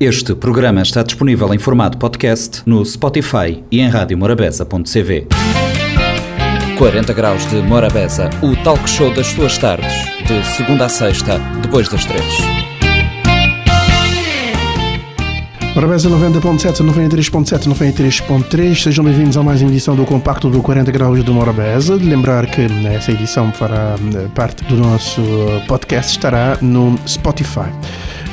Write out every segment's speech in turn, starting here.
Este programa está disponível em formato podcast no Spotify e em radiomorabeza.cv. 40 Graus de Morabeza, o talk show das suas tardes, de segunda a sexta, depois das três. Morabeza 90.7, 93.7, 93.3. Sejam bem-vindos a mais uma edição do Compacto do 40 Graus de Morabeza. Lembrar que essa edição fará eh, parte do nosso podcast, estará no Spotify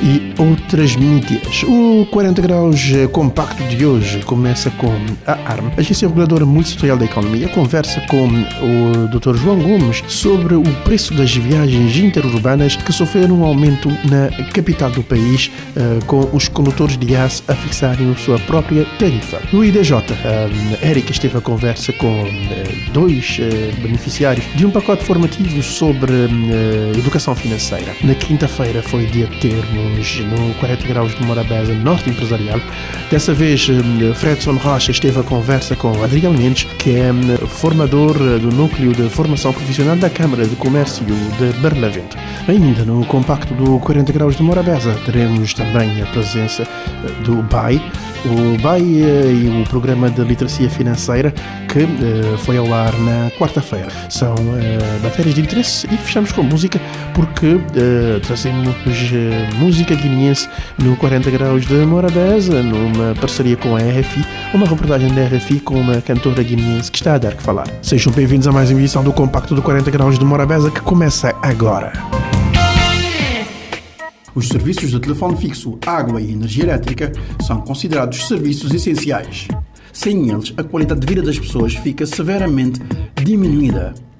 e outras mídias. O 40 Graus Compacto de hoje começa com a ARM, Agência Reguladora Multissetorial da Economia, conversa com o Dr. João Gomes sobre o preço das viagens interurbanas que sofreram um aumento na capital do país, eh, com os condutores de aço a fixarem a sua própria tarifa. No IDJ, a Érica esteve a conversa com eh, dois eh, beneficiários de um pacote formativo sobre educação financeira. Na quinta-feira foi dia termo no 40 Graus de Morabeza, Norte Empresarial. Dessa vez, hum, Fredson Rocha esteve a conversa com Adriel Mendes, que é hum, formador do Núcleo de Formação Profissional da Câmara de Comércio de Barlavento. Ainda no compacto do 40 Graus de Morabeza, teremos também a presença eh, do BAI, o BAI e o Programa de Literacia Financeira, que foi ao ar na quarta-feira. São matérias de interesse e fechamos com música, porque trazemos música música guineense no 40 Graus de Morabeza, numa parceria com a RFI, uma reportagem da RFI com uma cantora guineense que está a dar que falar. Sejam bem-vindos a mais uma edição do Compacto do 40 Graus de Morabeza que começa agora. Os serviços de telefone fixo, água e energia elétrica são considerados serviços essenciais. Sem eles, a qualidade de vida das pessoas fica severamente diminuída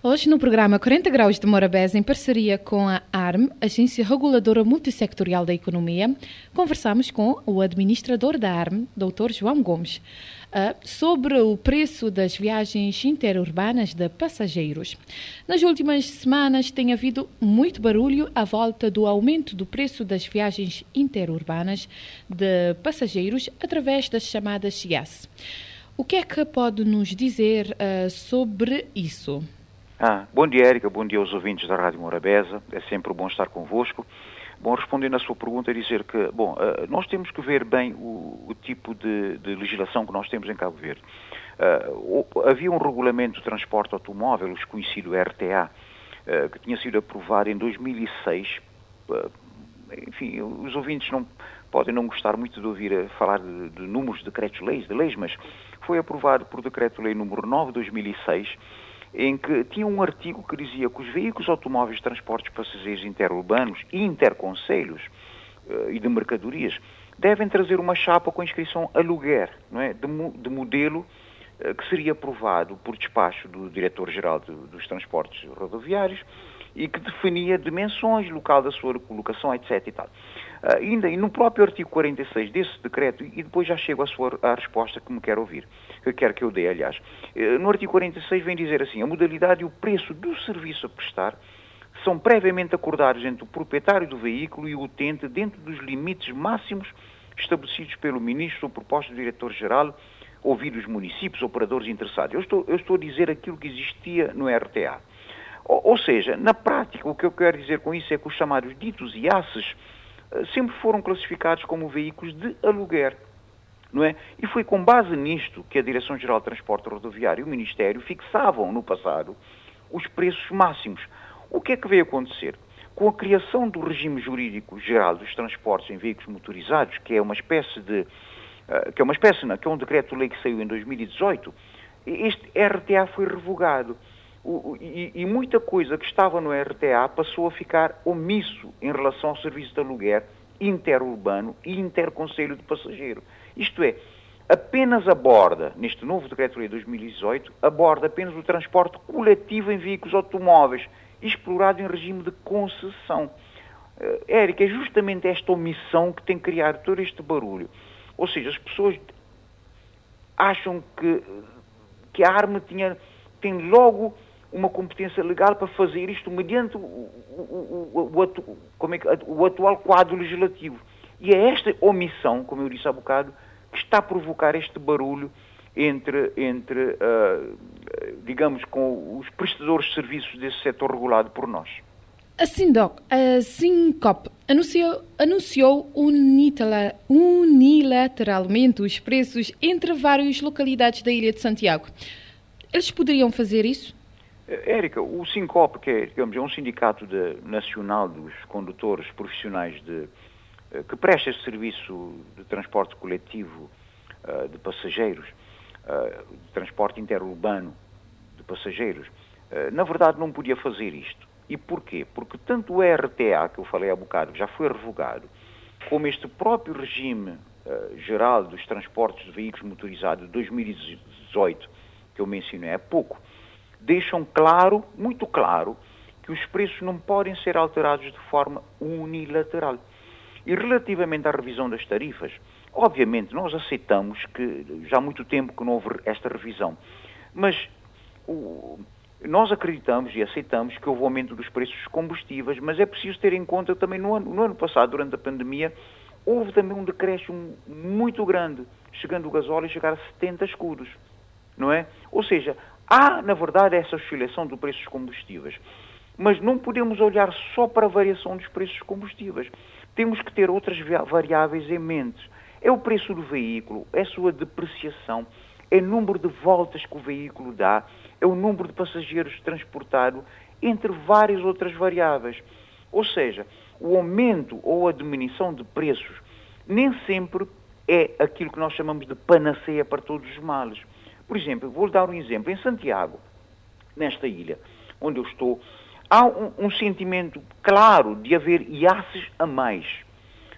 Hoje, no programa 40 Graus de Morabeza, em parceria com a ARM, Agência Reguladora Multissectorial da Economia, conversamos com o administrador da ARM, Dr. João Gomes, uh, sobre o preço das viagens interurbanas de passageiros. Nas últimas semanas tem havido muito barulho à volta do aumento do preço das viagens interurbanas de passageiros através das chamadas IAS. O que é que pode nos dizer uh, sobre isso? Ah, bom dia, Érica. Bom dia aos ouvintes da Rádio Morabeza. É sempre bom estar convosco. Bom, respondendo à sua pergunta, dizer que, bom, ah, nós temos que ver bem o, o tipo de, de, legislação que nós temos em Cabo Verde. Uh, havia um regulamento de transporte automóvel, o conhecido RTA, uh, que tinha sido aprovado em 2006. Uh, enfim, os ouvintes não podem não gostar muito de ouvir falar de, de números de decretos-leis, de leis, mas foi aprovado por decreto-lei número 9 de 2006 em que tinha um artigo que dizia que os veículos automóveis de transportes passageiros interurbanos e interconselhos uh, e de mercadorias devem trazer uma chapa com inscrição aluguer, não é? de, de modelo uh, que seria aprovado por despacho do Diretor-Geral dos Transportes Rodoviários e que definia dimensões, local da sua colocação, etc. E tal. Uh, ainda, e no próprio artigo 46 desse decreto, e depois já chego à, sua, à resposta que me quer ouvir, que quer que eu dê, aliás. Uh, no artigo 46 vem dizer assim, a modalidade e o preço do serviço a prestar são previamente acordados entre o proprietário do veículo e o utente dentro dos limites máximos estabelecidos pelo Ministro ou proposto do Diretor-Geral, ouvidos os municípios, operadores interessados. Eu estou, eu estou a dizer aquilo que existia no RTA. Ou, seja, na prática, o que eu quero dizer com isso é que os chamados ditos IACES eh, sempre foram classificados como veículos de aluguer. Não é? E foi com base nisto que a Direção-Geral de Transporte Rodoviário e o Ministério fixavam no passado os preços máximos. O que é que veio acontecer? Com a criação do regime jurídico geral dos transportes em veículos motorizados, que é uma espécie de uh, que é uma espécie, não, que é um decreto-lei que saiu em 2018, este RTA foi revogado. E, muita coisa que estava no RTA passou a ficar omisso em relação ao serviço de aluguer interurbano e interconselho de passageiro. Isto é, apenas aborda, neste novo Decreto-Lei 2018, aborda apenas o transporte coletivo em veículos automóveis, explorado em regime de concessão. Uh, Érica, é justamente esta omissão que tem criado todo este barulho. Ou seja, as pessoas acham que, que a arma tinha, tem logo uma competência legal para fazer isto mediante o, o, o, é o atual quadro legislativo. E é esta omissão, como eu disse há bocado, que está a provocar este barulho entre, entre uh, digamos, com os prestadores de serviços desse setor regulado por nós. A Sindoc, a Sincop, anunciou, anunciou unilateralmente os preços entre várias localidades da Ilha de Santiago. Eles poderiam fazer isso? Érica, o Sincop, que é, digamos, é um sindicato de, nacional dos condutores profissionais de, eh, que presta esse serviço de transporte coletivo uh, de passageiros, uh, de transporte interurbano de passageiros, uh, na verdade não podia fazer isto. E porquê? Porque tanto o RTA, que eu falei há bocado, já foi revogado, como este próprio regime geral dos transportes de veículos motorizados de 2018, que eu mencionei há pouco, deixam claro, muito claro, que os preços não podem ser alterados de forma unilateral. E relativamente à revisão das tarifas, obviamente nós aceitamos que já há muito tempo que não houve esta revisão, mas o, nós acreditamos e aceitamos que houve aumento dos preços dos combustíveis, mas é preciso ter em conta também no ano, no ano passado, durante a pandemia, houve também um decréscimo muito grande, chegando o gasóleo a chegar a 70 escudos, não é? Ou seja, Há, na verdade, essa oscilação do preço dos combustíveis. Mas não podemos olhar só para a variação dos preços dos combustíveis. Temos que ter outras variáveis em mente. É o preço do veículo, é a sua depreciação, é o número de voltas que o veículo dá, é o número de passageiros transportado, entre várias outras variáveis. Ou seja, o aumento ou a diminuição de preços nem sempre é aquilo que nós chamamos de panaceia para todos os males. Por exemplo, vou dar um exemplo. Em Santiago, nesta ilha onde eu estou, há um, um sentimento claro de haver IACES a mais,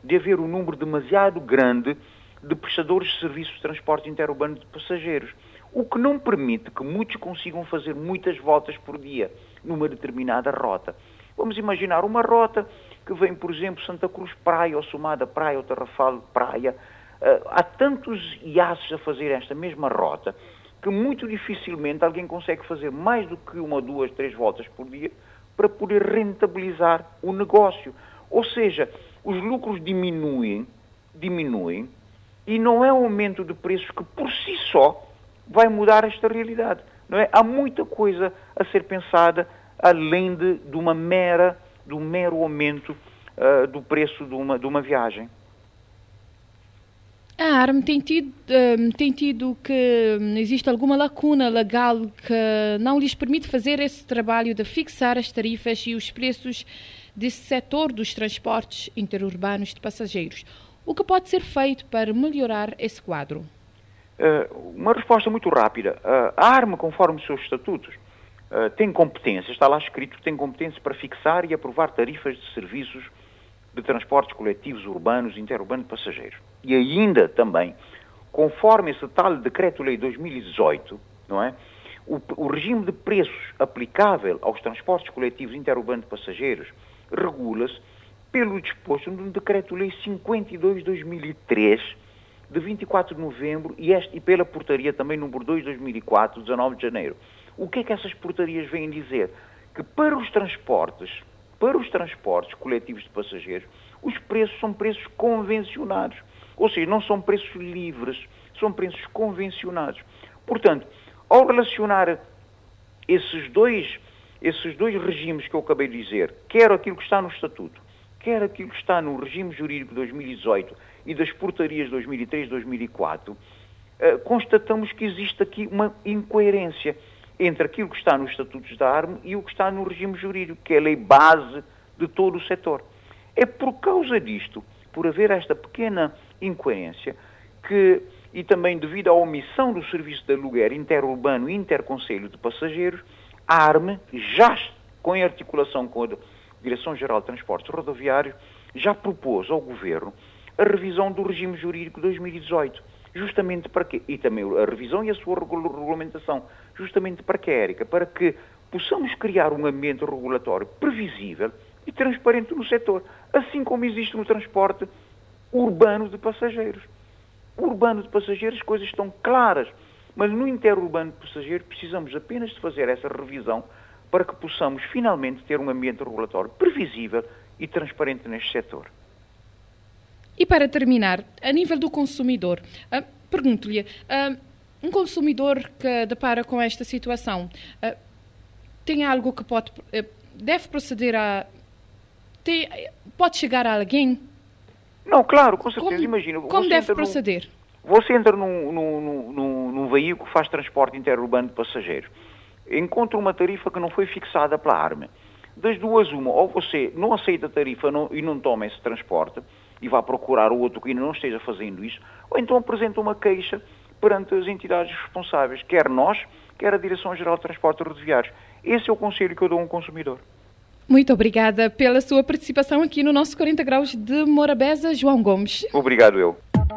de haver um número demasiado grande de prestadores de serviços de transporte interurbano de passageiros, o que não permite que muitos consigam fazer muitas voltas por dia numa determinada rota. Vamos imaginar uma rota que vem, por exemplo, Santa Cruz Praia, ou Somada Praia, ou Tarrafal Praia. Uh, há tantos IACES a fazer esta mesma rota que muito dificilmente alguém consegue fazer mais do que uma, duas, três voltas por dia para poder rentabilizar o negócio. Ou seja, os lucros diminuem, diminuem, e não é o aumento de preços que por si só vai mudar esta realidade. Não é? Há muita coisa a ser pensada além de, de uma mera, do mero aumento uh, do preço de uma, de uma viagem. A ARM tem tido, um, tem tido que hum, existe alguma lacuna legal que não lhes permite fazer esse trabalho de fixar as tarifas e os preços desse setor dos transportes interurbanos de passageiros. O que pode ser feito para melhorar esse quadro? Uh, uma resposta muito rápida. Uh, a ARM, conforme os seus estatutos, tem competência, está lá escrito que tem competência para fixar e aprovar tarifas de serviços de transportes coletivos urbanos e interurbanos de passageiros. E ainda também, conforme esse tal Decreto-Lei 2018, não é? O, o, regime de preços aplicável aos transportes coletivos interurbanos de passageiros regula-se pelo disposto no Decreto-Lei 52-2003, de 24 de novembro, e, este, e pela portaria também número 2 de 2004, 19 de janeiro. O que é que essas portarias vêm dizer? Que para os transportes para os transportes coletivos de passageiros, os preços são preços convencionados. Ou seja, não são preços livres, são preços convencionados. Portanto, ao relacionar esses dois, esses dois regimes que eu acabei de dizer, quer aquilo que está no Estatuto, quer aquilo que está no regime jurídico de 2018 e das portarias de 2003 e 2004, eh, constatamos que existe aqui uma incoerência entre aquilo que está nos estatutos da ARME e o que está no regime jurídico, que é a lei base de todo o setor. É por causa disto, por haver esta pequena incoerência, que, e também devido à omissão do serviço de aluguer interurbano e interconselho de passageiros, a ARME, já com articulação com a Direção-Geral de Transportes Rodoviários, já propôs ao Governo a revisão do regime jurídico 2018 justamente para quê? E também a revisão e a sua regulamentação, justamente Érica? Para que possamos criar um ambiente regulatório previsível e transparente no setor, assim como existe no transporte urbano de passageiros. urbano de passageiros as coisas estão claras, mas no interurbano de passageiros precisamos apenas de fazer essa revisão para que possamos finalmente ter um ambiente regulatório previsível e transparente neste setor. E para terminar, a nível do consumidor, uh, pergunto-lhe, uh, um consumidor que depara com esta situação, uh, tem algo que pode, deve proceder a, tem, pode chegar a alguém? Não, claro, com certeza, como, imagina. Como deve proceder? Num, você entra num, num, num, num veículo que faz transporte interurbano de passageiros, encontra uma tarifa que não foi fixada pela ARMA. Das duas, uma, ou você não aceita a tarifa não, e não toma esse transporte, e vá procurar o outro que ainda não esteja fazendo isso, ou então apresenta uma queixa perante as entidades responsáveis, quer nós, quer a Direção-Geral de Transportes Rodoviários. Esse é o conselho que eu dou a um consumidor. Muito obrigada pela sua participação aqui no nosso 40 Graus de Morabeza, João Gomes. Obrigado eu.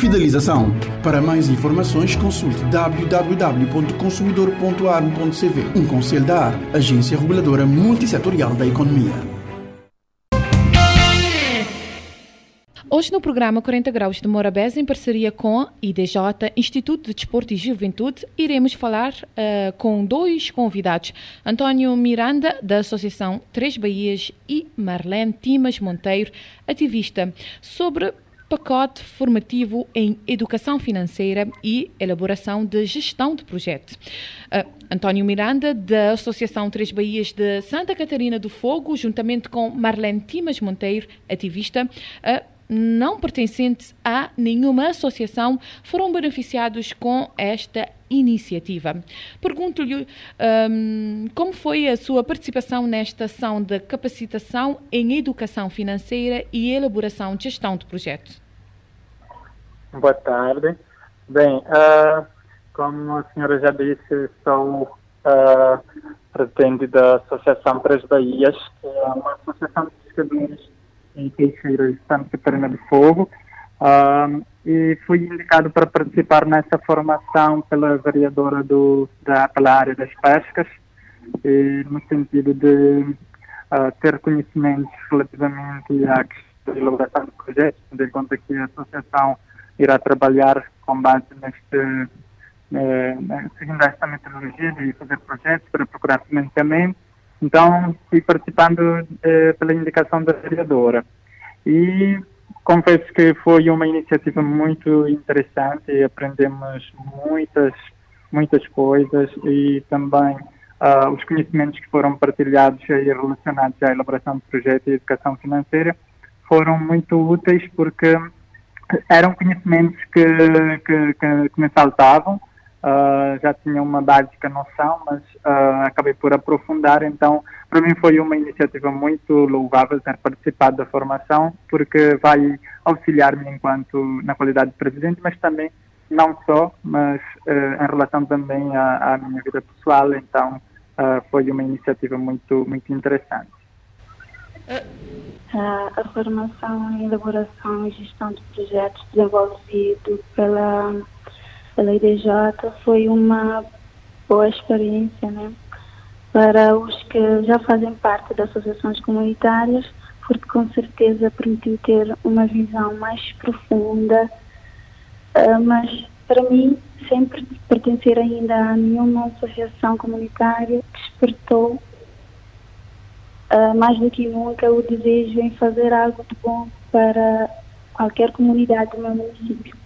fidelização. Para mais informações, consulte www.consumidor.arm.cv. Um conselho da AR, Agência Reguladora Multissetorial da Economia. Hoje no programa 40 Graus de Morabeza, em parceria com IDJ, Instituto de Desporto e Juventude, iremos falar uh, com dois convidados, António Miranda, da Associação Três Bahias, e Marlene Timas Monteiro, ativista, sobre pacote formativo em educação financeira e elaboração de gestão de projetos. Uh, António Miranda, da Associação Três Bahias de Santa Catarina do Fogo, juntamente com Marlene Timas Monteiro, ativista, uh, não pertencentes a nenhuma associação, foram beneficiados com esta iniciativa. Pergunto-lhe um, como foi a sua participação nesta ação de capacitação em educação financeira e elaboração de gestão de projetos. Boa tarde. Bem, uh, como a senhora já disse, sou uh, presidente da Associação Três Bahias, que é uma associação de pescadores em Queixeiras de Santa Catarina do Fogo. Uh, e fui indicado para participar nessa formação pela vereadora do, da, pela área das pescas, e, no sentido de uh, ter conhecimentos relativamente à questão de elaboração de projetos, tendo em conta que a associação irá trabalhar com base neste, eh, seguindo esta metodologia de fazer projetos para procurar financiamento. Então, fui participando eh, pela indicação da vereadora. E confesso que foi uma iniciativa muito interessante aprendemos muitas, muitas coisas e também uh, os conhecimentos que foram partilhados e relacionados à elaboração de projetos e educação financeira foram muito úteis porque eram conhecimentos que, que, que, que me faltavam. Uh, já tinha uma básica noção, mas uh, acabei por aprofundar. Então, para mim foi uma iniciativa muito louvável ter participado da formação, porque vai auxiliar-me enquanto na qualidade de presidente, mas também não só, mas uh, em relação também à, à, minha vida pessoal. Então, foi uma iniciativa muito muito interessante. A formação em elaboração e gestão de projetos desenvolvido pela, pela IDJ foi uma boa experiência, né? Para os que já fazem parte das associações comunitárias, porque com certeza permitiu ter uma visão mais profunda, uh, mas para mim, sempre pertencer ainda a nenhuma associação comunitária despertou uh, mais do que nunca o desejo em fazer algo de bom para qualquer comunidade do meu município.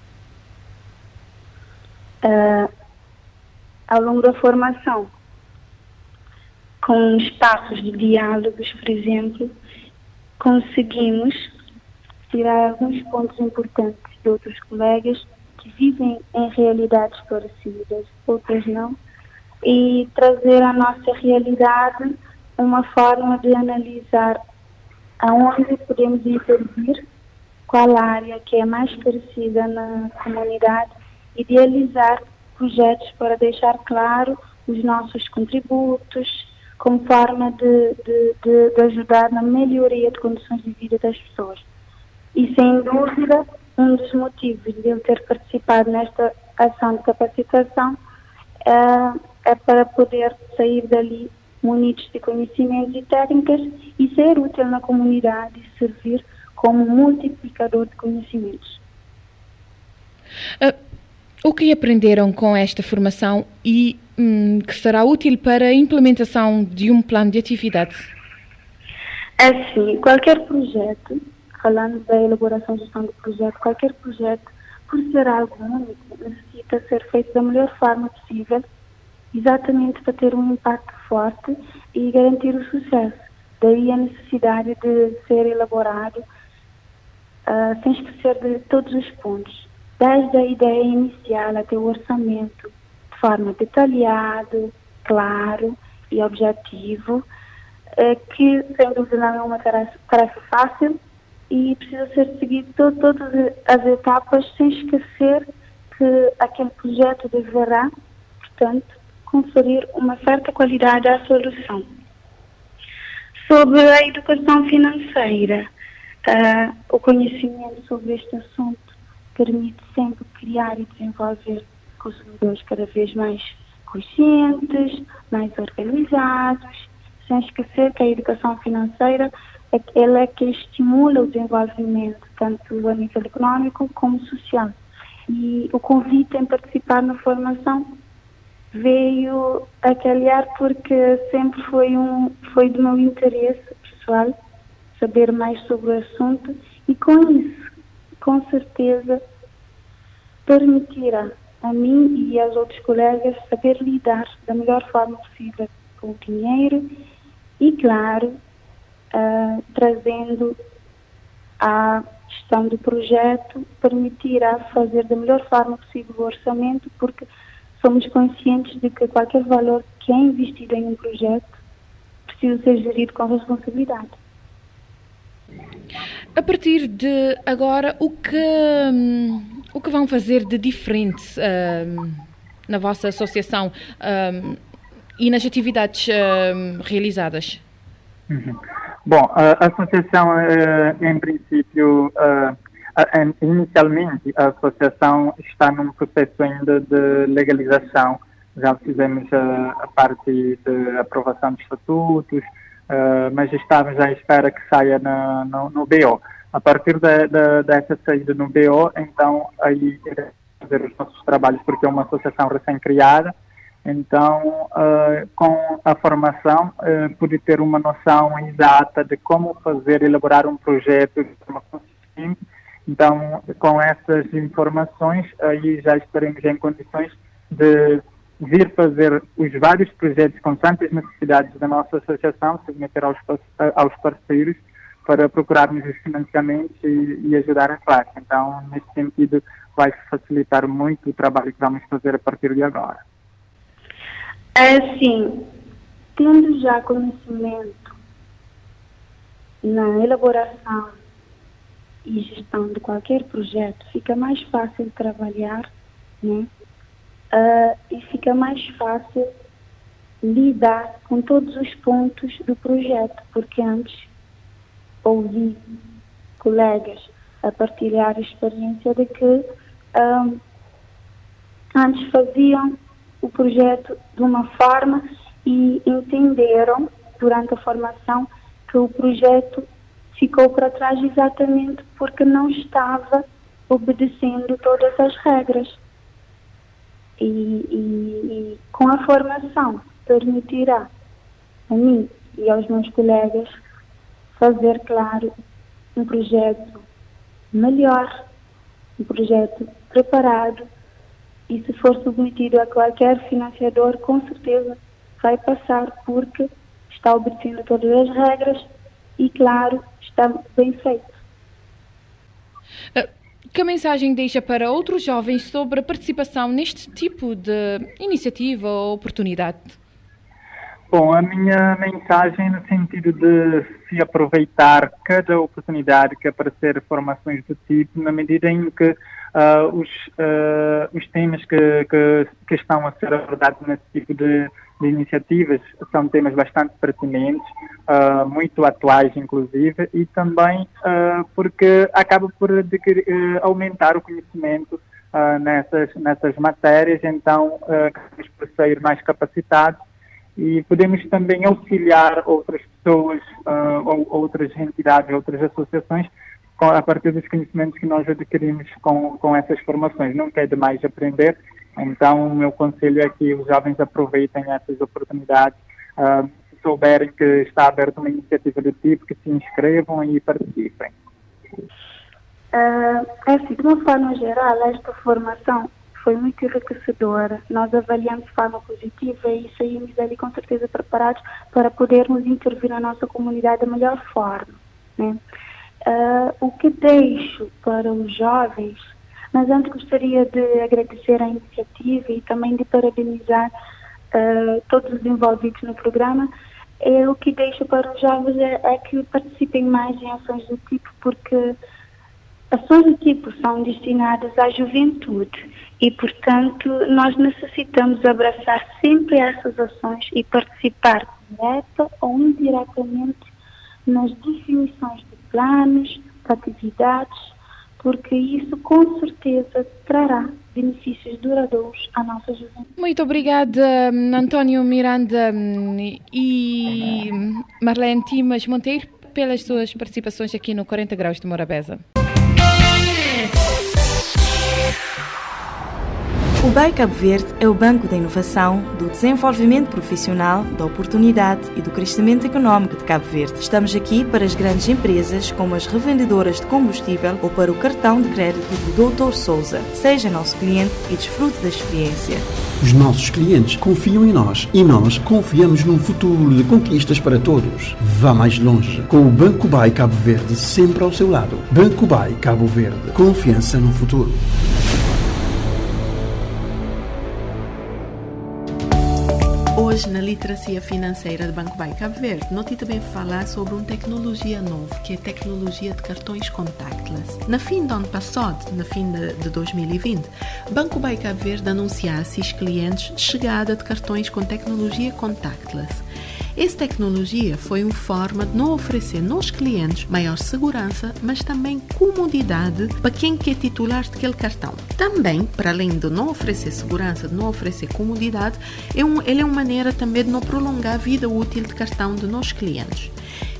Uh, ao longo da formação, com espaços de diálogos, por exemplo, conseguimos tirar alguns pontos importantes de outros colegas que vivem em realidades parecidas, outras não, e trazer a nossa realidade uma forma de analisar aonde podemos intervir qual área que é mais parecida na comunidade, idealizar projetos para deixar claro os nossos contributos, como forma de, de, de, de ajudar na melhoria de condições de vida das pessoas. E sem dúvida, um dos motivos de eu ter participado nesta ação de capacitação é, é para poder sair dali munidos de conhecimentos e técnicas e ser útil na comunidade e servir como multiplicador de conhecimentos. Uh, o que aprenderam com esta formação e hum, que será útil para a implementação de um plano de atividades? Assim, qualquer projeto, falando da elaboração e gestão do projeto, qualquer projeto, por ser algo único, necessita ser feito da melhor forma possível, exatamente para ter um impacto forte e garantir o sucesso. Daí a necessidade de ser elaborado uh, sem esquecer de todos os pontos desde a ideia inicial até o orçamento, de forma detalhada, claro e objetivo, eh, que sem dúvida não é uma tarefa, fácil e precisa ser seguido todo, todas as etapas sem esquecer que aquele projeto deverá, portanto, conferir uma certa qualidade à solução. Sobre a educação financeira, uh, o conhecimento sobre este assunto permite sempre criar e desenvolver consumidores cada vez mais conscientes, mais organizados, sem esquecer que a educação financeira é, ela é que estimula o desenvolvimento tanto a nível econômico como social. E o convite em participar na formação veio a calhar porque sempre foi, um, foi do meu interesse pessoal saber mais sobre o assunto e com isso com certeza permitirá a mim e aos outros colegas saber lidar da melhor forma possível com o dinheiro e, claro, uh, trazendo a gestão do projeto, permitirá fazer da melhor forma possível o orçamento, porque somos conscientes de que qualquer valor que é investido em um projeto precisa ser gerido com responsabilidade. A partir de agora, o que, hum, o que vão fazer de diferente um, na vossa associação um, e nas atividades realizadas? Uhum. Bom, a associação, uh, em princípio, uh, inicialmente, a associação está num processo ainda de legalização. Já fizemos a, a parte de aprovação de estatutos, uh, mas estamos à espera que saia na, no, no BO. A partir de, de, dessa saída no BO, então aí fazer os nossos trabalhos, porque é uma associação recém-criada, então, uh, com a formação, uh, pude ter uma noção exata de como fazer, elaborar um projeto de forma consistente. Então, com essas informações, aí já estaremos em condições de vir fazer os vários projetos com tantas necessidades da nossa associação, submeter aos, aos parceiros para procurarmos os financiamentos e, e, ajudar a classe. Então, nesse sentido, vai facilitar muito o trabalho que vamos fazer a partir de agora. É assim, tendo já conhecimento na elaboração e gestão de qualquer projeto, fica mais fácil trabalhar, né? Uh, e fica mais fácil lidar com todos os pontos do projeto, porque antes ouvi colegas a partilhar a experiência de que um, antes faziam o projeto de uma forma e entenderam durante a formação que o projeto ficou para trás exatamente porque não estava obedecendo todas as regras e, e, e com a formação permitirá a mim e aos meus colegas fazer, claro, um projeto melhor, um projeto preparado e se for submetido a qualquer financiador, com certeza vai passar porque está obedecendo todas as regras e, claro, está bem feito. Uh que mensagem deixa para outros jovens sobre a participação neste tipo de iniciativa ou oportunidade? Bom, a minha mensagem no sentido de se aproveitar cada oportunidade que aparecer formações do tipo, na medida em que uh, os, uh, os temas que, que, que, estão a ser abordados nesse tipo de, de iniciativas são temas bastante pertinentes, uh, muito atuais inclusive, e também porque acaba por adquirir, aumentar o conhecimento nessas, nessas matérias, então acabamos por sair mais capacitados e podemos também auxiliar outras pessoas uh, ou outras entidades, outras associações a partir dos conhecimentos que nós adquirimos com, com essas formações. Nunca é demais aprender, então o meu conselho é que os jovens aproveitem essas oportunidades, uh, se souberem que está aberta uma iniciativa do tipo, que se inscrevam e participem. Uh, assim, de uma forma geral, esta formação foi muito enriquecedora. Nós avaliamos de forma positiva e saímos dali com certeza preparados para podermos intervir na nossa comunidade da melhor forma. Né? Uh, o que deixo para os jovens, mas antes gostaria de agradecer a iniciativa e também de parabenizar uh, todos os envolvidos no programa. É, o que deixo para os jovens é, é que participem mais em ações do tipo, porque ações do tipo são destinadas à juventude e, portanto, nós necessitamos abraçar sempre essas ações e participar direta ou indiretamente nas definições de planos, de atividades, porque isso com certeza trará benefícios duradouros à nossa juventude. Muito obrigada, António Miranda e Marlene Timas Monteiro, pelas suas participações aqui no 40 Graus de Morabeza. O BEI Cabo Verde é o banco da inovação, do desenvolvimento profissional, da oportunidade e do crescimento económico de Cabo Verde. Estamos aqui para as grandes empresas, como as revendedoras de combustível ou para o cartão de crédito do Dr. Souza. Seja nosso cliente e desfrute da experiência. Os nossos clientes confiam em nós e nós confiamos num futuro de conquistas para todos. Vá mais longe com o Banco BAI Cabo Verde sempre ao seu lado. Banco BAI Cabo Verde. Confiança no futuro. Hoje, na literacia financeira do Banco Bay Cabo Verde, nós também falar sobre uma tecnologia nova, que é a tecnologia de cartões contactless. Na fim do ano passado, na fim de 2020, Banco Bay Cabo Verde anunciasse aos clientes chegada de cartões com tecnologia contactless. Essa tecnologia foi uma forma de não oferecer nos clientes maior segurança, mas também comodidade para quem quer titular daquele cartão. Também, para além de não oferecer segurança, de não oferecer comodidade, é um, ele é uma maneira também de não prolongar a vida útil de cartão de nossos clientes.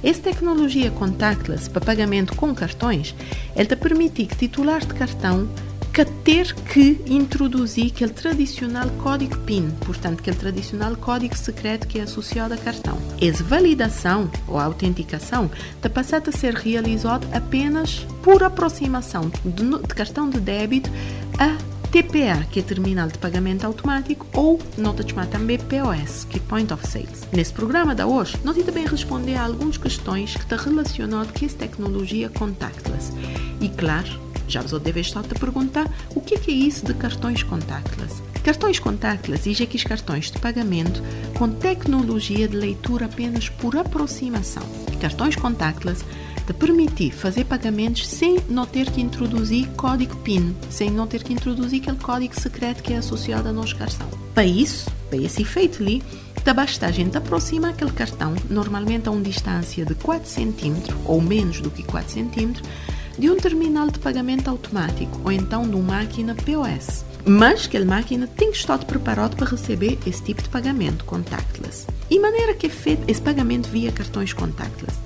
Essa tecnologia contactless para pagamento com cartões, te permite que titulares de cartão que ter que introduzir aquele tradicional código PIN, portanto, aquele tradicional código secreto que é associado a cartão. Essa validação ou autenticação está passada a ser realizada apenas por aproximação de, de cartão de débito a TPA, que é Terminal de Pagamento Automático, ou nota chamada também POS, que é Point of Sales. Nesse programa da hoje, nós também responder a algumas questões que estão relacionadas com essa tecnologia contactless. E claro, já vos deve estar a perguntar o que é, que é isso de cartões contactless. Cartões contactless e aqueles cartões de pagamento com tecnologia de leitura apenas por aproximação. Cartões contactless te permitir fazer pagamentos sem não ter que introduzir código PIN, sem não ter que introduzir aquele código secreto que é associado ao nosso cartão. Para isso, para esse efeito ali, da basta a gente aproximar aquele cartão, normalmente a uma distância de 4 cm ou menos do que 4 cm, de um terminal de pagamento automático ou então de uma máquina POS. Mas aquela máquina tem que estar preparada para receber esse tipo de pagamento contactless. E maneira que é feito esse pagamento via cartões contactless?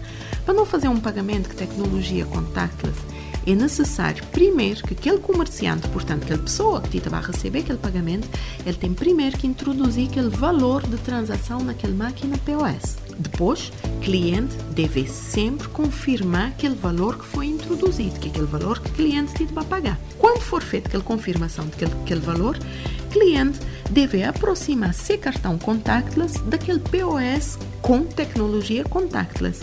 Para não fazer um pagamento com tecnologia contactless, é necessário primeiro que aquele comerciante, portanto, aquela pessoa que vai receber aquele pagamento, ele tem primeiro que introduzir aquele valor de transação naquela máquina POS. Depois, cliente deve sempre confirmar aquele valor que foi introduzido, que é aquele valor que o cliente vai pagar. Quando for feita aquela confirmação daquele aquele valor, cliente deve aproximar seu cartão contactless daquele POS com tecnologia contactless,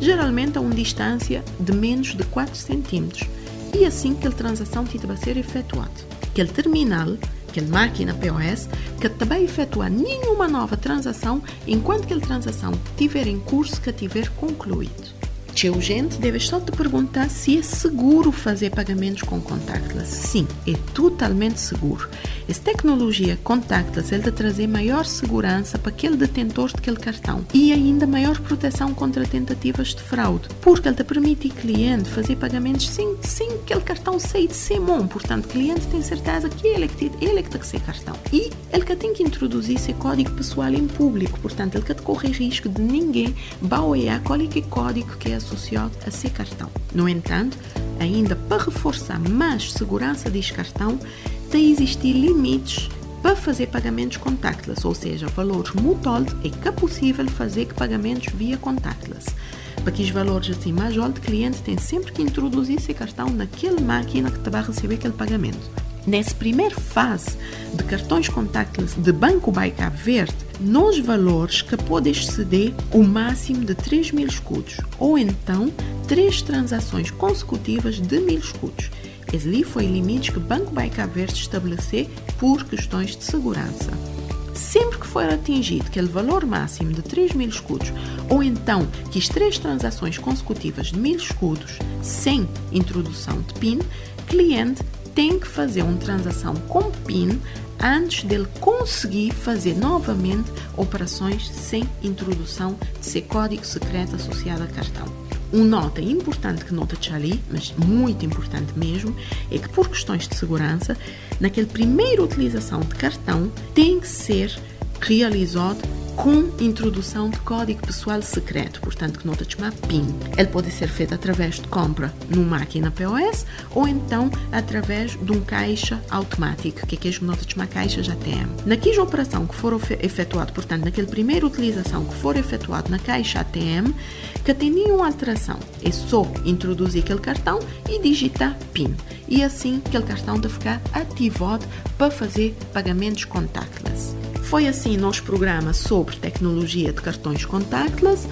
geralmente a uma distância de menos de 4 cm, e assim que a transação vai ser efetuada. Aquele terminal aquele máquina POS, que também efetuar nenhuma nova transação enquanto aquela transação estiver em curso, que tiver concluído. Teu gente deve só te perguntar se é seguro fazer pagamentos com contactless. Sim, é totalmente seguro. Essa tecnologia contactless ele te trazer maior segurança para aquele detentor daquele cartão e ainda maior proteção contra tentativas de fraude, porque ele te permite cliente fazer pagamentos sem, sem aquele cartão sair de ser bom. Portanto, cliente tem certeza que ele é ele é que tem que ser cartão. E ele que tem que introduzir seu código pessoal em público. Portanto, ele que corre risco de ninguém baoear qual é que é código que é associado a seu cartão. No entanto, ainda para reforçar mais segurança deste cartão, tem existir limites para fazer pagamentos contactless, ou seja, valores muito altos é que é possível fazer pagamentos via contactless. Para que os valores assim mais altos, o cliente tem sempre que introduzir seu cartão naquela máquina que vai receber aquele pagamento. Nessa primeira fase de cartões contactless de Banco by Verde, nos valores que pode exceder o máximo de 3 mil escudos, ou então três transações consecutivas de mil escudos. Esse foi o limite que o Banco by Verde estabeleceu por questões de segurança. Sempre que for atingido aquele valor máximo de 3 mil escudos, ou então que as três transações consecutivas de mil escudos, sem introdução de PIN, cliente tem que fazer uma transação com PIN antes dele conseguir fazer novamente operações sem introdução de seu código secreto associado a cartão. Uma nota importante que nota ali, mas muito importante mesmo, é que por questões de segurança, naquela primeira utilização de cartão tem que ser realizado com introdução de código pessoal secreto, portanto que nota chamar PIN. Ele pode ser feito através de compra numa máquina POS ou então através de um caixa automático, que é que nota chamar caixa já ATM. Naquela operação que for efetuado, portanto, naquela primeira utilização que for efetuado na caixa ATM, que tem nenhuma alteração, é só introduzir aquele cartão e digitar PIN. E assim aquele cartão de ficar ativado para fazer pagamentos contactless. Foi assim nosso programa sobre tecnologia de cartões contactless.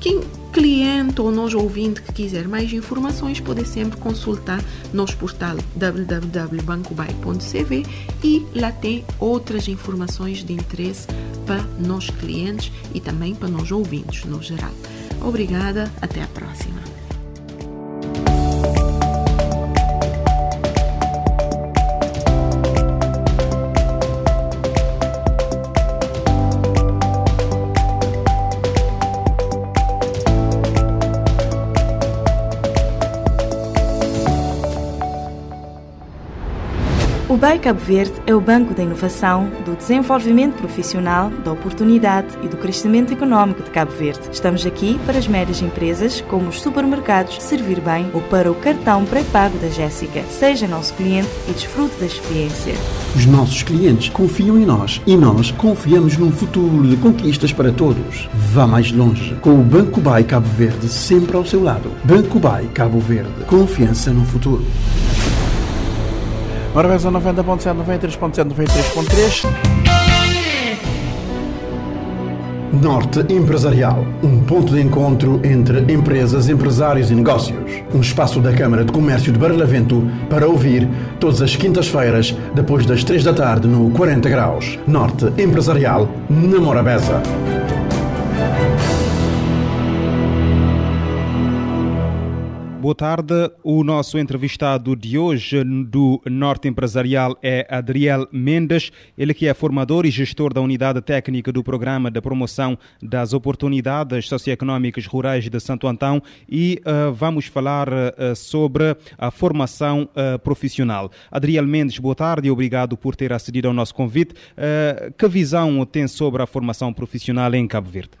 Quem cliente ou nós ouvinte que quiser mais informações pode sempre consultar nosso portal www.bancobai.cv e lá tem outras informações de interesse para nós clientes e também para nós ouvintes no geral. Obrigada, até a próxima. O BEI Cabo Verde é o banco da inovação, do desenvolvimento profissional, da oportunidade e do crescimento económico de Cabo Verde. Estamos aqui para as médias empresas, como os supermercados, servir bem ou para o cartão pré-pago da Jéssica. Seja nosso cliente e desfrute da experiência. Os nossos clientes confiam em nós e nós confiamos num futuro de conquistas para todos. Vá mais longe com o Banco BAI Cabo Verde sempre ao seu lado. Banco BAI Cabo Verde. Confiança no futuro. Ora bem, 90.7, 93.7, 93.3. Norte Empresarial, um ponto de encontro entre empresas, empresários e negócios. Um espaço da Câmara de Comércio de Barlavento para ouvir todas as quintas-feiras, depois das 3 da tarde, no 40 Graus. Norte Empresarial, na Morabeza. Boa tarde. O nosso entrevistado de hoje do Norte Empresarial é Adriel Mendes, ele que é formador e gestor da unidade técnica do Programa de Promoção das Oportunidades Socioeconómicas Rurais de Santo Antão e uh, vamos falar uh, sobre a formação uh, profissional. Adriel Mendes, boa tarde e obrigado por ter acedido ao nosso convite. que visão tem sobre a formação profissional em Cabo Verde?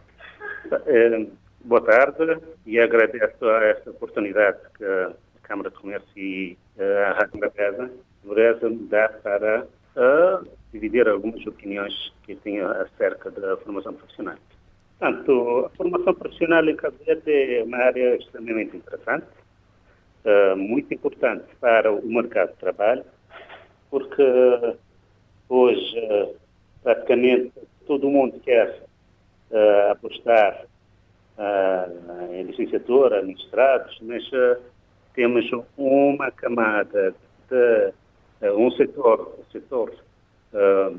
É Boa tarde e agradeço a esta oportunidade que a Câmara de Comércio e a Rádio Brabeza me dar para uh, dividir algumas opiniões que tenho acerca da formação profissional. Portanto, a formação profissional em Verde é uma área extremamente interessante, uh, muito importante para o mercado de trabalho, porque hoje uh, praticamente todo mundo quer apostar em licenciatura, mestrados, mas uh, temos uma camada de uh, um setor, setor uh,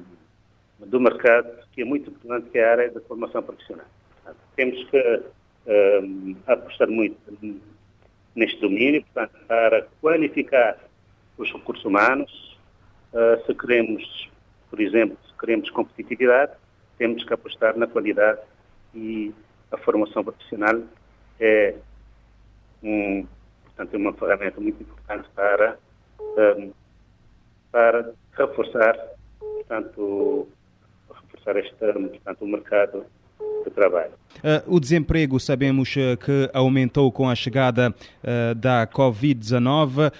do mercado, que é muito importante, que é a área da formação profissional. Temos que apostar muito neste domínio, portanto, para qualificar os recursos humanos. Se queremos, por exemplo, se queremos competitividade, temos que apostar na qualidade e a formação profissional é um, portanto, é uma ferramenta muito importante para, um, para reforçar, portanto, reforçar este, portanto, o mercado de trabalho. Uh, o desemprego sabemos uh, que aumentou com a chegada uh, da Covid-19,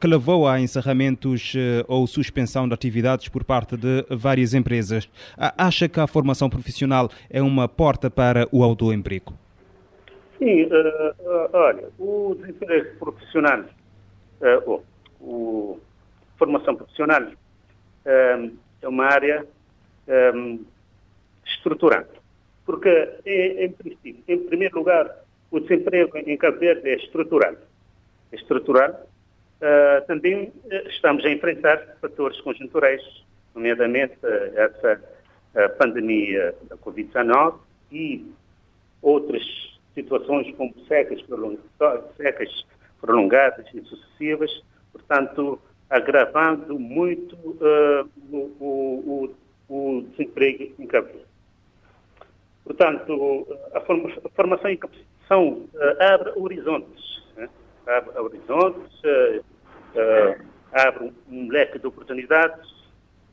que levou a encerramentos ou suspensão de atividades por parte de várias empresas. acha que a formação profissional é uma porta para o autoemprego? Sim, olha, o desemprego profissional, oh, o formação profissional é uma área estruturante porque, em, em princípio, em primeiro lugar, o desemprego em Cabo Verde é estrutural. É estrutural. Uh, também uh, estamos a enfrentar fatores conjunturais, nomeadamente uh, essa pandemia da Covid-19 e outras situações como secas, secas prolongadas e sucessivas, portanto, agravando muito o, o, o, desemprego. Portanto, a, formação e capacitação uh, abre horizontes. Né? Abre horizontes, uh, uh, abre um, leque de oportunidades,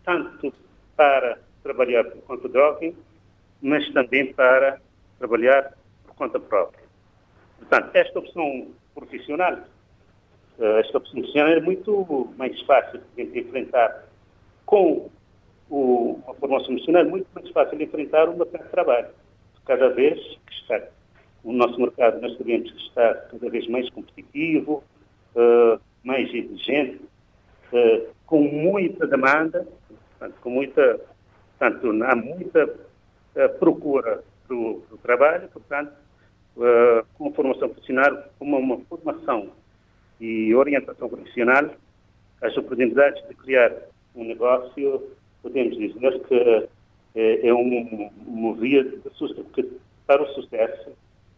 tanto para trabalhar por conta de alguém, mas também para trabalhar por conta própria. Portanto, esta opção profissional, esta opção profissional é muito mais fácil de enfrentar com o, a formação profissional, muito mais fácil de enfrentar o mercado de trabalho cada vez que está, o nosso mercado, nós sabemos que está cada vez mais competitivo, uh, mais exigente, uh, com muita demanda, portanto, com muita, portanto, há muita uh, procura do, do, trabalho, portanto, com formação profissional, como uma formação e orientação profissional, as oportunidades de criar um negócio, podemos dizer que é, é um, uma via para o sucesso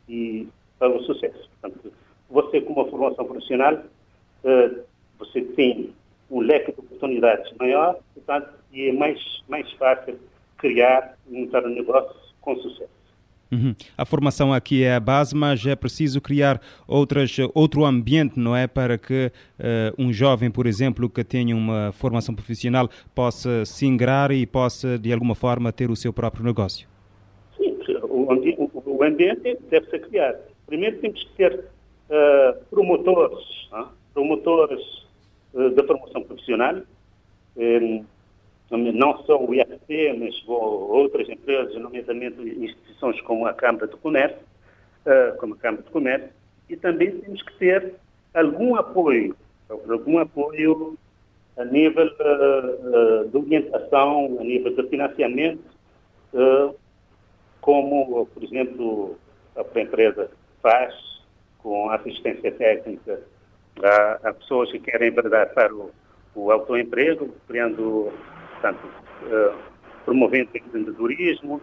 e para o sucesso. Portanto, você com uma formação profissional, uh, você tem um leque de oportunidades maior, portanto, e é mais, mais fácil criar e montar um negócio com sucesso. Uhum. A formação aqui é a base, mas é preciso criar outras, outro ambiente, não é? Para que uh, um jovem, por exemplo, que tenha uma formação profissional possa se ingrar e possa, de alguma forma, ter o seu próprio negócio. Sim, o, ambi o ambiente deve ser criado. Primeiro temos que ter uh, promotores, uh, promotores uh, da formação profissional, um, não só o IFP, mas outras empresas, nomeadamente instituições como a Câmara de Comércio, uh, como a Câmara de Comércio, e também temos que ter algum apoio, algum apoio a nível uh, uh, de orientação, a nível de financiamento, como, por exemplo, a empresa faz com assistência técnica a pessoas que querem enverdar para o, o autoemprego, criando portanto, uh, promovendo o empreendedorismo.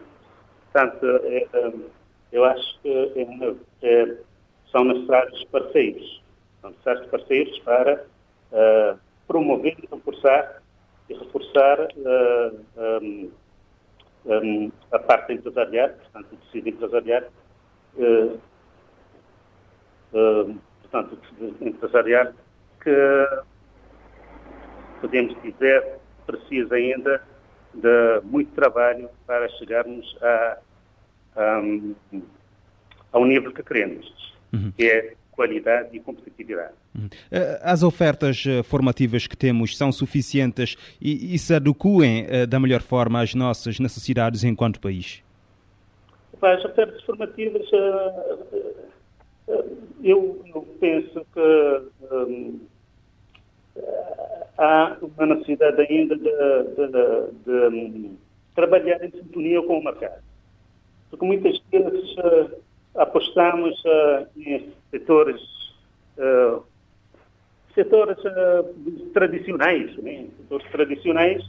Portanto, uh, eu acho que é, são necessários parceiros, são necessários parceiros para promover e reforçar, e reforçar a parte empresarial, portanto, o tecido empresarial, portanto, o tecido empresarial que podemos dizer precisa ainda de muito trabalho para chegarmos a, a, ao nível que queremos, uhum. que é qualidade e competitividade. Uhum. Eh, as ofertas eh, formativas que temos são suficientes e, e se adequem eh, da melhor forma às nossas necessidades enquanto país? As ofertas formativas, eu, penso que um, há uma necessidade ainda de, de, de, de trabalhar em sintonia com o mercado. Porque muitas vezes uh, apostamos uh, em setores, uh, setores tradicionais, né? setores tradicionais,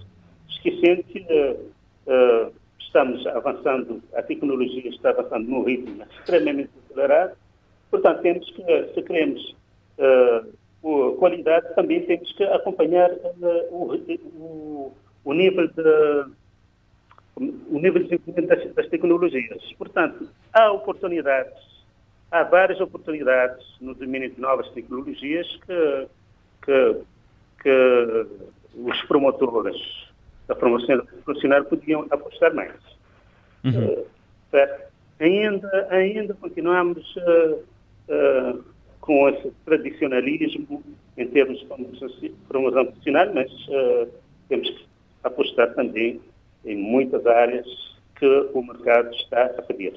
esquecendo que estamos avançando, a tecnologia está avançando num ritmo extremamente acelerado, portanto, temos que, se queremos qualidade, também temos que acompanhar o, o, o, nível de o nível de desenvolvimento das, das tecnologias. Portanto, há oportunidades, há várias oportunidades no domínio de novas tecnologias que, que, que os promotores da formação profissional podiam apostar mais. Uhum. Uh, ainda, ainda continuamos uh, uh, com esse tradicionalismo em termos de formação profissional, mas temos que apostar também em muitas áreas que o mercado está a pedir.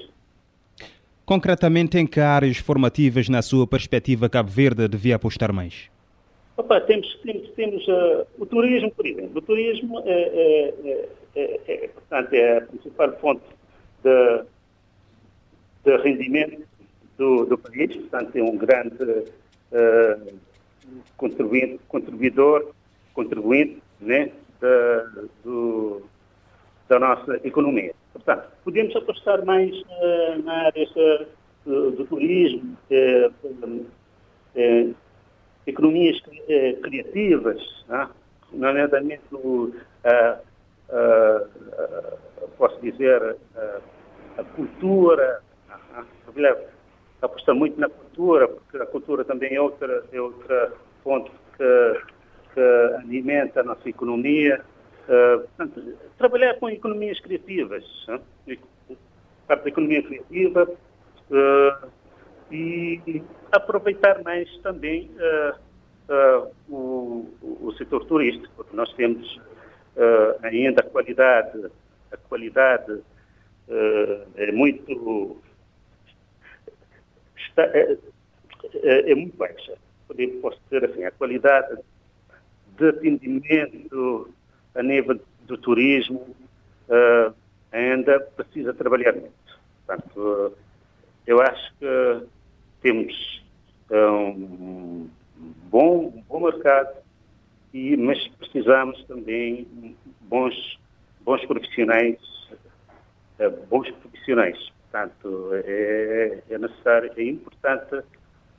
Concretamente, em que áreas formativas, na sua perspectiva, Cabo Verde devia apostar mais? Opa, temos temos, temos uh, o turismo, por exemplo. O turismo é, é, é, é, é portanto, é a principal fonte de, de rendimento do, do, país, portanto, é um grande uh, contribuinte, contribuidor, contribuinte né, da, do, da nossa economia. Portanto, podemos apostar mais uh, na área do, do turismo, economias eh, criativas, né? nomeadamente, uh, uh, posso dizer, a cultura, uh, aposta muito na cultura, porque a cultura também é outra, é outra fonte que, que alimenta a nossa economia. portanto, trabalhar com economias criativas, parte da economia criativa, e aproveitar mais também uh, uh, o, o, setor turístico, porque nós temos uh, ainda a qualidade, a qualidade é muito está, é, é, é, muito baixa, posso dizer assim, a qualidade de atendimento a nível do turismo ainda precisa trabalhar muito. Portanto, eu acho que temos um bom, um bom mercado, e, mas precisamos também bons, bons profissionais, eh, bons profissionais. Portanto, é, é necessário, é importante,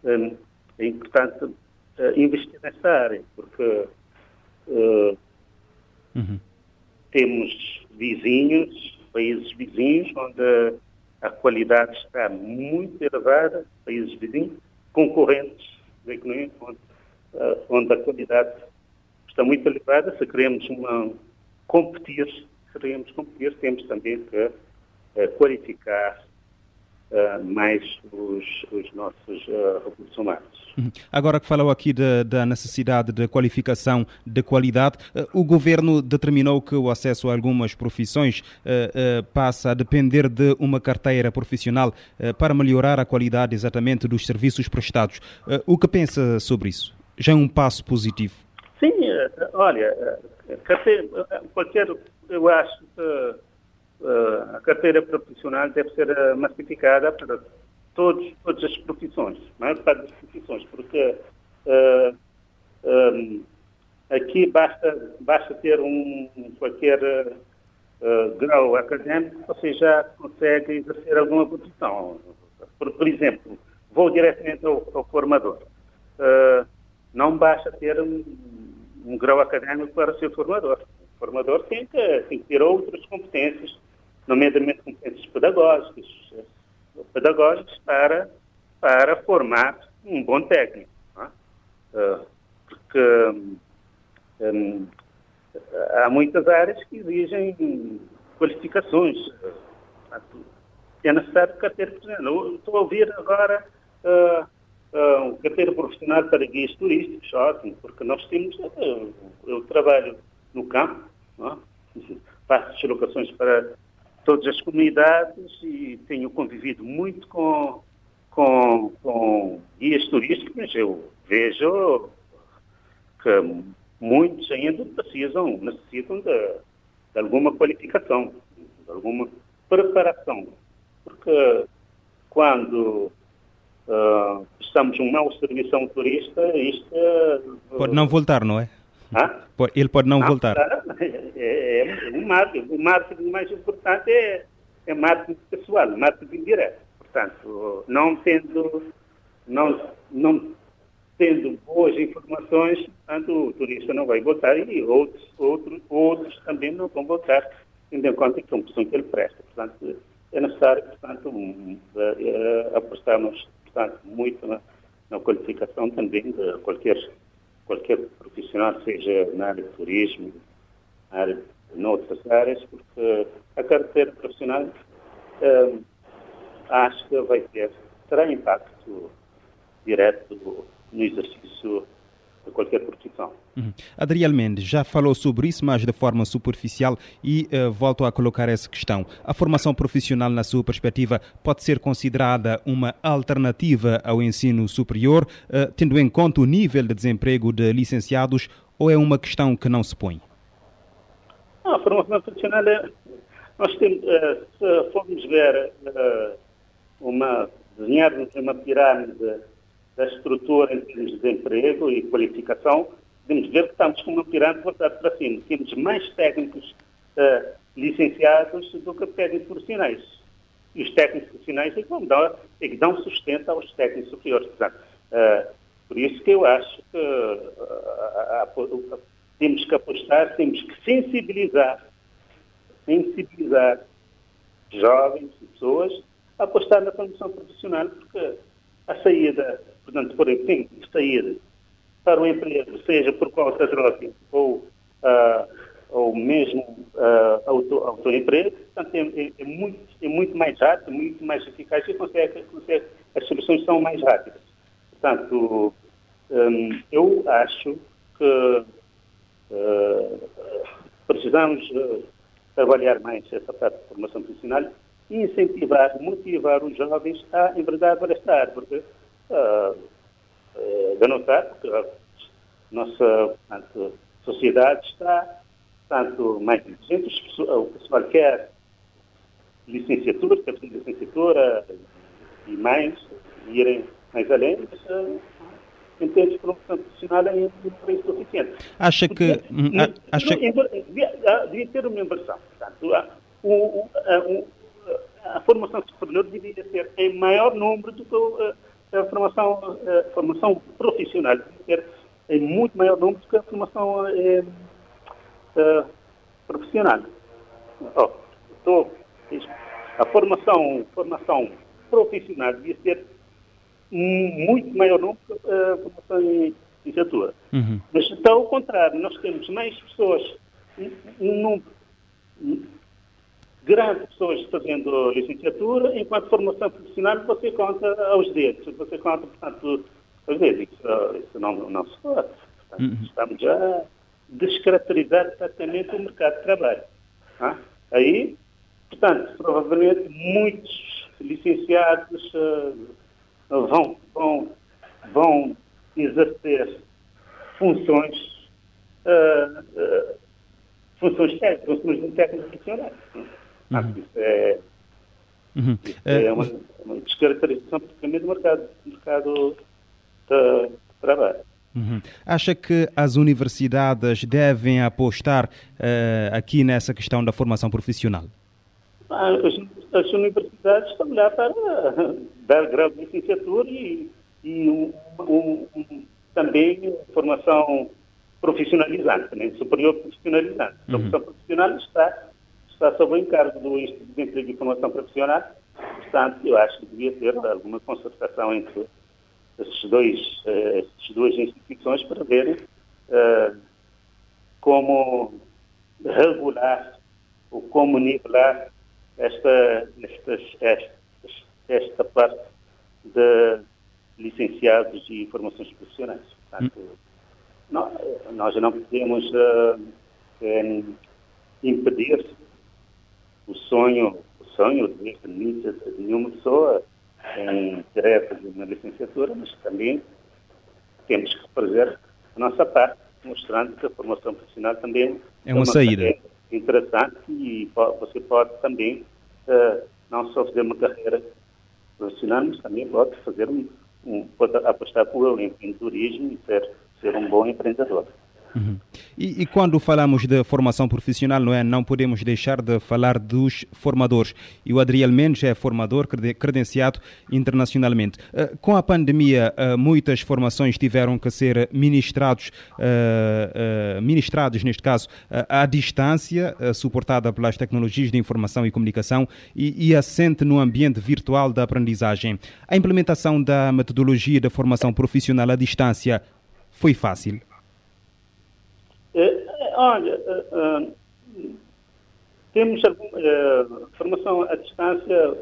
hum, é importante eh, investir nessa área, porque uh, uhum. temos vizinhos, países vizinhos, onde a qualidade está muito elevada, países vizinhos, concorrentes da economia, onde, uh, onde a qualidade está muito elevada. Se queremos uma, competir, se queremos competir, temos também que qualificar uh, mais os, os nossos uh, recursos humanos. Agora que falou aqui de, da necessidade de qualificação de qualidade, uh, o governo determinou que o acesso a algumas profissões passa a depender de uma carteira profissional para melhorar a qualidade exatamente dos serviços prestados. o que pensa sobre isso? Já é um passo positivo? Sim, olha, carteira, qualquer, eu acho que a carteira profissional deve ser uh, massificada para todos, todas as profissões, a maior parte das profissões, porque uh, um, aqui basta, basta ter um qualquer grau académico, você já consegue exercer alguma profissão. Por, por exemplo, vou diretamente ao, ao formador. não basta ter um, um grau académico para ser formador. O formador tem que, tem que ter outras competências nomeadamente competências pedagógicas, pedagógicas para, para formar um bom técnico. É? Porque um, há muitas áreas que exigem qualificações. É necessário carteira profissional. Estou a ouvir agora uh, uh, um carteira profissional para guias turísticos, ótimo, porque nós temos, uh, eu trabalho no campo, faço deslocações para todas as comunidades e tenho convivido muito com, com, com guias turísticos, eu vejo que muitos ainda precisam, necessitam de, de alguma qualificação, de alguma preparação. Porque quando uh, estamos um mau serviço turista, isto... Uh, Pode não voltar, não é? Ele pode não ah, voltar. É, é, é um marketing. O marketing mais importante é, é marketing pessoal, marketing direto. Portanto, não tendo, não, não tendo boas informações, o turista não vai voltar e outros, outros, outros também não vão voltar, tendo em conta que é uma opção que ele presta. Portanto, é necessário, portanto, um, uh, apostarmos portanto, muito na, na, qualificação também de qualquer, qualquer profissional, seja na área de turismo, na área de outras áreas, porque a carteira profissional uh, acho que vai ter, terá impacto direto no exercício qualquer profissão. Uhum. Adriel Mendes já falou sobre isso, mas de forma superficial, e uh, volto a colocar essa questão. A formação profissional, na sua perspectiva, pode ser considerada uma alternativa ao ensino superior, uh, tendo em conta o nível de desemprego de licenciados, ou é uma questão que não se põe? a formação profissional é. Nós temos, uh, se formos ver uma, desenharmos uma pirâmide da estrutura em termos de desemprego e qualificação, podemos ver que estamos com uma pirâmide voltada para cima. Temos mais técnicos uh, licenciados do que técnicos profissionais. E os técnicos profissionais é que, vão dar, é que dão sustento aos técnicos superiores. Portanto, uh, por isso que eu acho que uh, temos que apostar, temos que sensibilizar, sensibilizar jovens pessoas apostar na formação profissional, porque a saída portanto, por exemplo, sair para o emprego, seja por causa droga ou, uh, ou mesmo uh, auto, autoemprego, portanto, é, é, é, muito, é muito mais rápido, muito mais eficaz e consegue, consegue, as soluções são mais rápidas. Portanto, um, eu acho que uh, precisamos trabalhar mais essa parte de formação profissional e incentivar, motivar os jovens a enverdar para esta porque uh, de notar que a nossa portanto, sociedade está tanto mais inteligente, o pessoal quer licenciatura, quer licenciatura e mais, irem mais além, mas em termos de promoção profissional é um preço suficiente. Acha que... Hum, acha... Devia ter uma inversão. Portanto, a, o, a, a, formação superior devia ser em maior número do que a formação, a formação profissional ser em muito maior número do que a formação é, é, profissional. Oh, a formação, formação profissional devia ser muito maior número do que a formação em licenciatura. Uhum. Mas está ao contrário, nós temos mais pessoas, um número grandes pessoas fazendo licenciatura, enquanto formação profissional você conta aos dedos. Você conta, portanto, aos dedos. Isso, isso não, não se pode. Portanto, uhum. Estamos já a descaracterizar exatamente o mercado de trabalho. Ah? Aí, portanto, provavelmente muitos licenciados uh, vão, vão, vão exercer funções, uh, uh, funções técnicas, funções de técnico profissional. Uhum. É, uhum. É, é uma, uma descaracterização praticamente do mercado, do mercado de, de trabalho. Uhum. Acha que as universidades devem apostar uh, aqui nessa questão da formação profissional? Ah, as, as, universidades estão lá para dar grau de licenciatura e, e um, um, um, também formação profissionalizante, né? superior profissionalizante. A uhum. formação profissional está está sob o encargo do Instituto de Emprego e Formação Profissional. Portanto, eu acho que devia ter alguma concertação entre esses dois, uh, essas duas instituições para ver uh, como regular ou como nivelar esta, estas, estas, esta parte de licenciados e formações profissionais. Portanto, hum. nós, nós não podemos uh, impedir o sonho, o sonho de nenhuma pessoa em tarefa de uma licenciatura, mas também temos que fazer a nossa parte, mostrando que a formação profissional também é uma, é uma saída interessante e você pode também uh, não só fazer uma carreira profissional, mas também pode fazer um, um pode apostar por o empreendedorismo e ser, ser um bom empreendedor. Uhum. E, e, quando falamos de formação profissional, não é? Não podemos deixar de falar dos formadores. E o Adriel Mendes é formador credenciado internacionalmente. Uh, com a pandemia, uh, muitas formações tiveram que ser ministrados, uh, ministrados neste caso, à distância, suportada pelas tecnologias de informação e comunicação e, e assente no ambiente virtual da aprendizagem. A implementação da metodologia da formação profissional à distância foi fácil? Olha, uh, uh, temos uh, formação à distância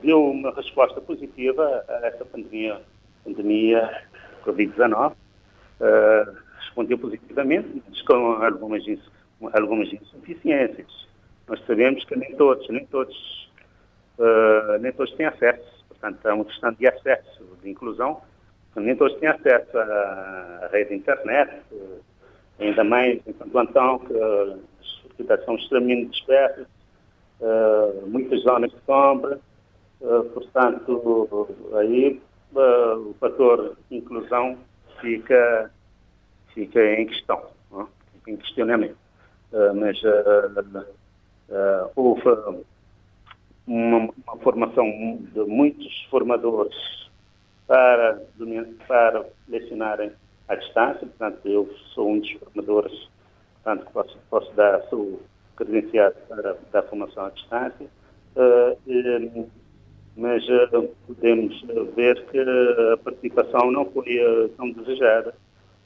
deu uma resposta positiva a essa pandemia, pandemia Covid-19. respondeu positivamente, mas com algumas, algumas insuficiências. Nós sabemos que nem todos, nem todos, nem todos têm acesso. Portanto, há uma questão de acesso, de inclusão. Nem todos têm acesso à rede internet, ainda mais em Santo Antão, que as atividades são extremamente dispersas, uh, muitas zonas de sombra, uh, portanto, aí uh, o fator inclusão fica, fica em questão, não? fica em questionamento. mas houve uma, uma, formação de muitos formadores para, para lecionarem à distância, portanto, eu sou um dos formadores, portanto, posso, posso dar, sou credenciado para dar formação à distância, uh, e, mas uh, podemos ver que a participação não foi uh, tão desejada,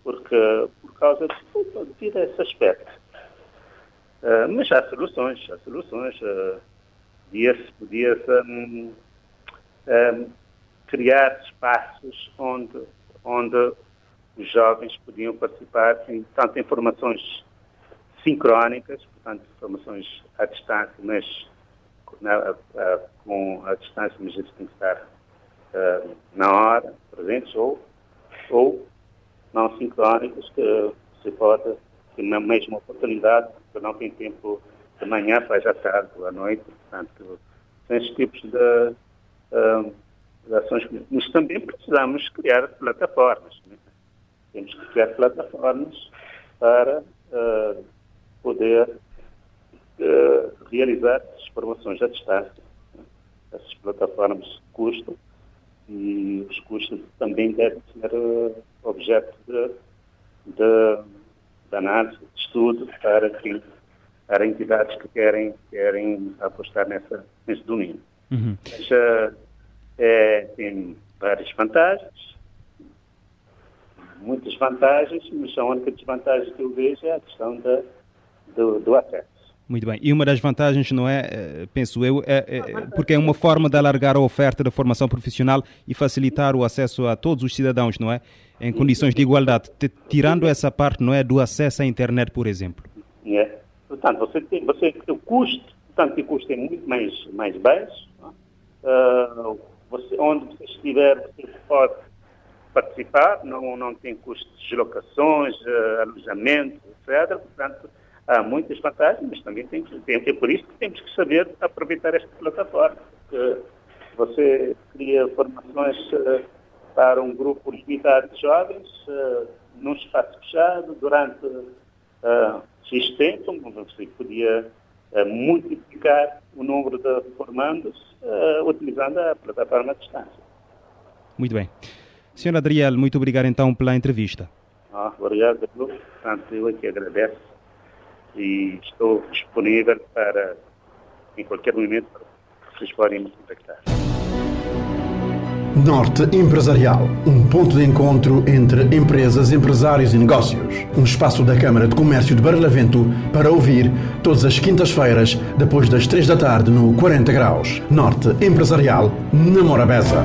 porque, por causa de, devido a esse aspecto. mas há soluções, há soluções. Podia-se podia um, um, criar espaços onde, onde os jovens podiam participar em, tanto em formações sincrónicas, portanto, formações à distância, mas na, a, com a distância, mas eles têm que estar uh, na hora, presentes, ou, ou não sincrónicas, que se pode ter na mesma oportunidade, porque não tem tempo de manhã, faz à tarde ou à noite, portanto, são esses tipos de, uh, de ações. Mas também precisamos criar plataformas. Né? Temos que criar plataformas para uh, poder uh, realizar as formações à distância. Essas plataformas custam e os custos também devem ser uh, objeto de, de, de, análise, de estudo para, que, para entidades que querem, querem apostar nessa, nesse domínio. Uhum. Mas, é, tem várias vantagens, muitas vantagens, mas a única desvantagem que eu vejo é a questão da, do, do acesso. Muito bem. E uma das vantagens, não é, eh, penso eu, é, é, porque é uma forma de alargar a oferta da formação profissional e facilitar o acesso a todos os cidadãos, não é? Em condições de igualdade. Tirando essa parte, não é, do acesso à internet, por exemplo. É. Portanto, você tem, você, o custo, portanto, o custo é muito mais, mais baixo. Uh, você, onde você estiver, você pode participar, não, não tem custos de deslocações, uh, alojamento, etc. Portanto, há muitas vantagens, mas também tem que, tem, é por isso que temos que saber aproveitar esta plataforma. Porque você cria formações uh, para um grupo limitado de jovens, uh, num espaço fechado, durante uh, X tempo, você podia multiplicar o número de formandos utilizando a plataforma à distância. Muito bem. Senhor Adriel, muito obrigado então pela entrevista. Ah, obrigado, Portanto, eu aqui agradeço e estou disponível para, em qualquer momento, vocês podem me contactar. Norte Empresarial, um ponto de encontro entre empresas, empresários e negócios. Um espaço da Câmara de Comércio de Barlavento para ouvir todas as quintas-feiras, depois das três da tarde, no 40 Graus. Norte Empresarial, na Morabeza.